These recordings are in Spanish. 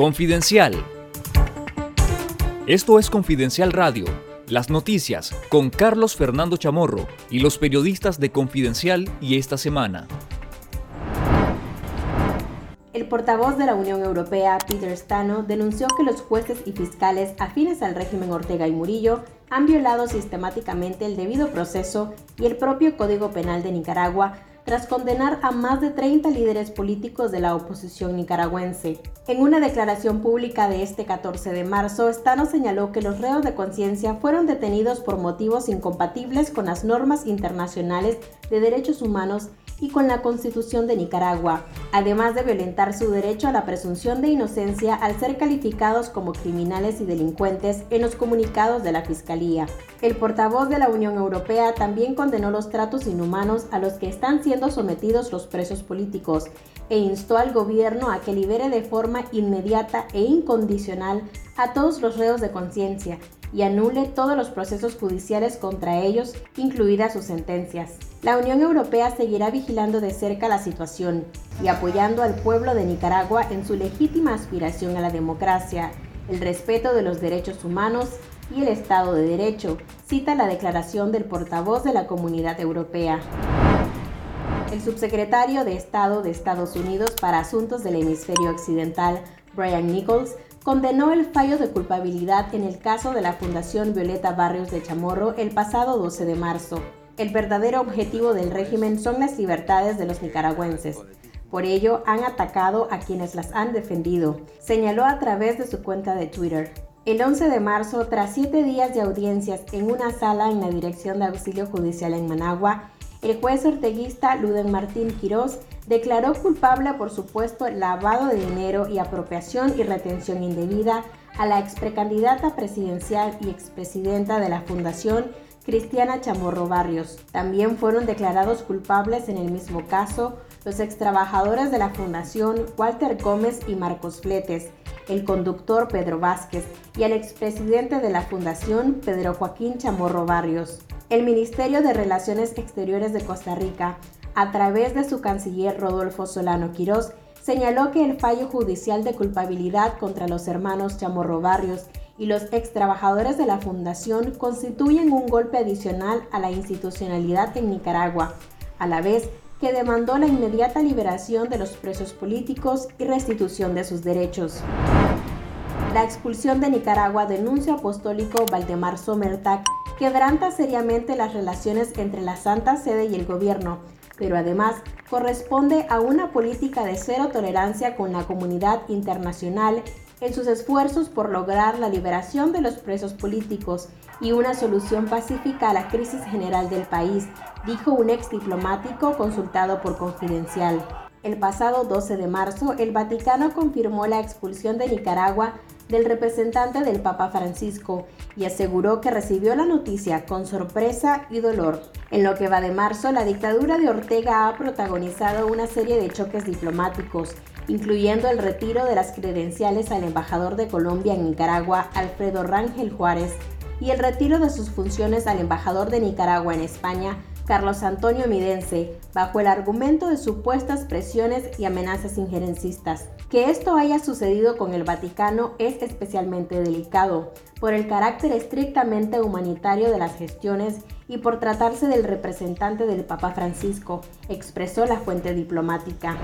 Confidencial. Esto es Confidencial Radio, las noticias con Carlos Fernando Chamorro y los periodistas de Confidencial y esta semana. El portavoz de la Unión Europea, Peter Stano, denunció que los jueces y fiscales afines al régimen Ortega y Murillo han violado sistemáticamente el debido proceso y el propio Código Penal de Nicaragua tras condenar a más de 30 líderes políticos de la oposición nicaragüense. En una declaración pública de este 14 de marzo, Stano señaló que los reos de conciencia fueron detenidos por motivos incompatibles con las normas internacionales de derechos humanos y con la Constitución de Nicaragua, además de violentar su derecho a la presunción de inocencia al ser calificados como criminales y delincuentes en los comunicados de la Fiscalía. El portavoz de la Unión Europea también condenó los tratos inhumanos a los que están siendo sometidos los presos políticos e instó al gobierno a que libere de forma inmediata e incondicional a todos los reos de conciencia y anule todos los procesos judiciales contra ellos, incluidas sus sentencias. La Unión Europea seguirá vigilando de cerca la situación y apoyando al pueblo de Nicaragua en su legítima aspiración a la democracia, el respeto de los derechos humanos y el Estado de Derecho, cita la declaración del portavoz de la Comunidad Europea. El subsecretario de Estado de Estados Unidos para Asuntos del Hemisferio Occidental, Brian Nichols, condenó el fallo de culpabilidad en el caso de la Fundación Violeta Barrios de Chamorro el pasado 12 de marzo. El verdadero objetivo del régimen son las libertades de los nicaragüenses. Por ello, han atacado a quienes las han defendido, señaló a través de su cuenta de Twitter. El 11 de marzo, tras siete días de audiencias en una sala en la Dirección de Auxilio Judicial en Managua, el juez orteguista Luden Martín Quirós declaró culpable por supuesto lavado de dinero y apropiación y retención indebida a la exprecandidata presidencial y expresidenta de la Fundación Cristiana Chamorro Barrios. También fueron declarados culpables en el mismo caso los extrabajadores de la Fundación Walter Gómez y Marcos Fletes, el conductor Pedro Vázquez y el expresidente de la Fundación Pedro Joaquín Chamorro Barrios. El Ministerio de Relaciones Exteriores de Costa Rica, a través de su canciller Rodolfo Solano Quirós, señaló que el fallo judicial de culpabilidad contra los hermanos Chamorro Barrios y los ex trabajadores de la Fundación constituyen un golpe adicional a la institucionalidad en Nicaragua, a la vez que demandó la inmediata liberación de los presos políticos y restitución de sus derechos. La expulsión de Nicaragua denuncio apostólico Valdemar Somertac quebranta seriamente las relaciones entre la Santa Sede y el gobierno, pero además corresponde a una política de cero tolerancia con la comunidad internacional en sus esfuerzos por lograr la liberación de los presos políticos y una solución pacífica a la crisis general del país, dijo un ex diplomático consultado por Confidencial. El pasado 12 de marzo, el Vaticano confirmó la expulsión de Nicaragua del representante del Papa Francisco y aseguró que recibió la noticia con sorpresa y dolor. En lo que va de marzo, la dictadura de Ortega ha protagonizado una serie de choques diplomáticos, incluyendo el retiro de las credenciales al embajador de Colombia en Nicaragua, Alfredo Rangel Juárez, y el retiro de sus funciones al embajador de Nicaragua en España, Carlos Antonio Midense, bajo el argumento de supuestas presiones y amenazas injerencistas. Que esto haya sucedido con el Vaticano es especialmente delicado, por el carácter estrictamente humanitario de las gestiones y por tratarse del representante del Papa Francisco, expresó la fuente diplomática.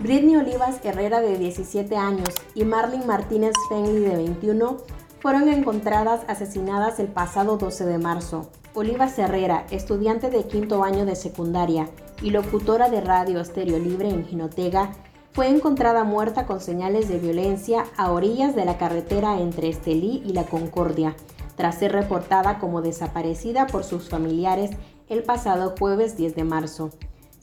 Britney Olivas Herrera de 17 años y Marlene Martínez Fenley de 21 fueron encontradas asesinadas el pasado 12 de marzo. Oliva Herrera, estudiante de quinto año de secundaria y locutora de radio Estéreo Libre en Jinotega, fue encontrada muerta con señales de violencia a orillas de la carretera entre Estelí y La Concordia, tras ser reportada como desaparecida por sus familiares el pasado jueves 10 de marzo.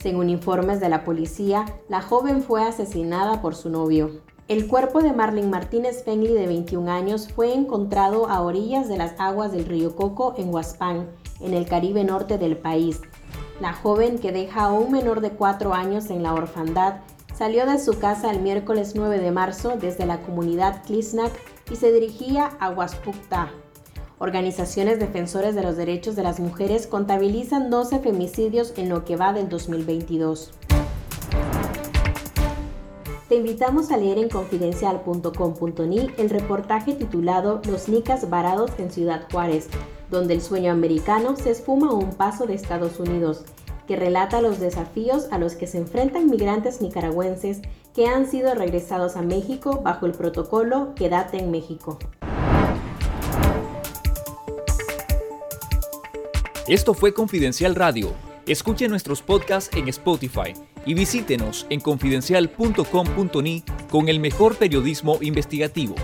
Según informes de la policía, la joven fue asesinada por su novio. El cuerpo de Marlene Martínez Fengley, de 21 años, fue encontrado a orillas de las aguas del río Coco en Huaspán, en el Caribe norte del país. La joven, que deja a un menor de 4 años en la orfandad, salió de su casa el miércoles 9 de marzo desde la comunidad Klisnak y se dirigía a Huaspucta. Organizaciones defensores de los derechos de las mujeres contabilizan 12 femicidios en lo que va del 2022. te invitamos a leer en confidencial.com.ni el reportaje titulado Los nicas varados en Ciudad Juárez, donde el sueño americano se esfuma a un paso de Estados Unidos, que relata los desafíos a los que se enfrentan migrantes nicaragüenses que han sido regresados a México bajo el protocolo Quédate en México. Esto fue Confidencial Radio. Escuche nuestros podcasts en Spotify y visítenos en confidencial.com.ni con el mejor periodismo investigativo.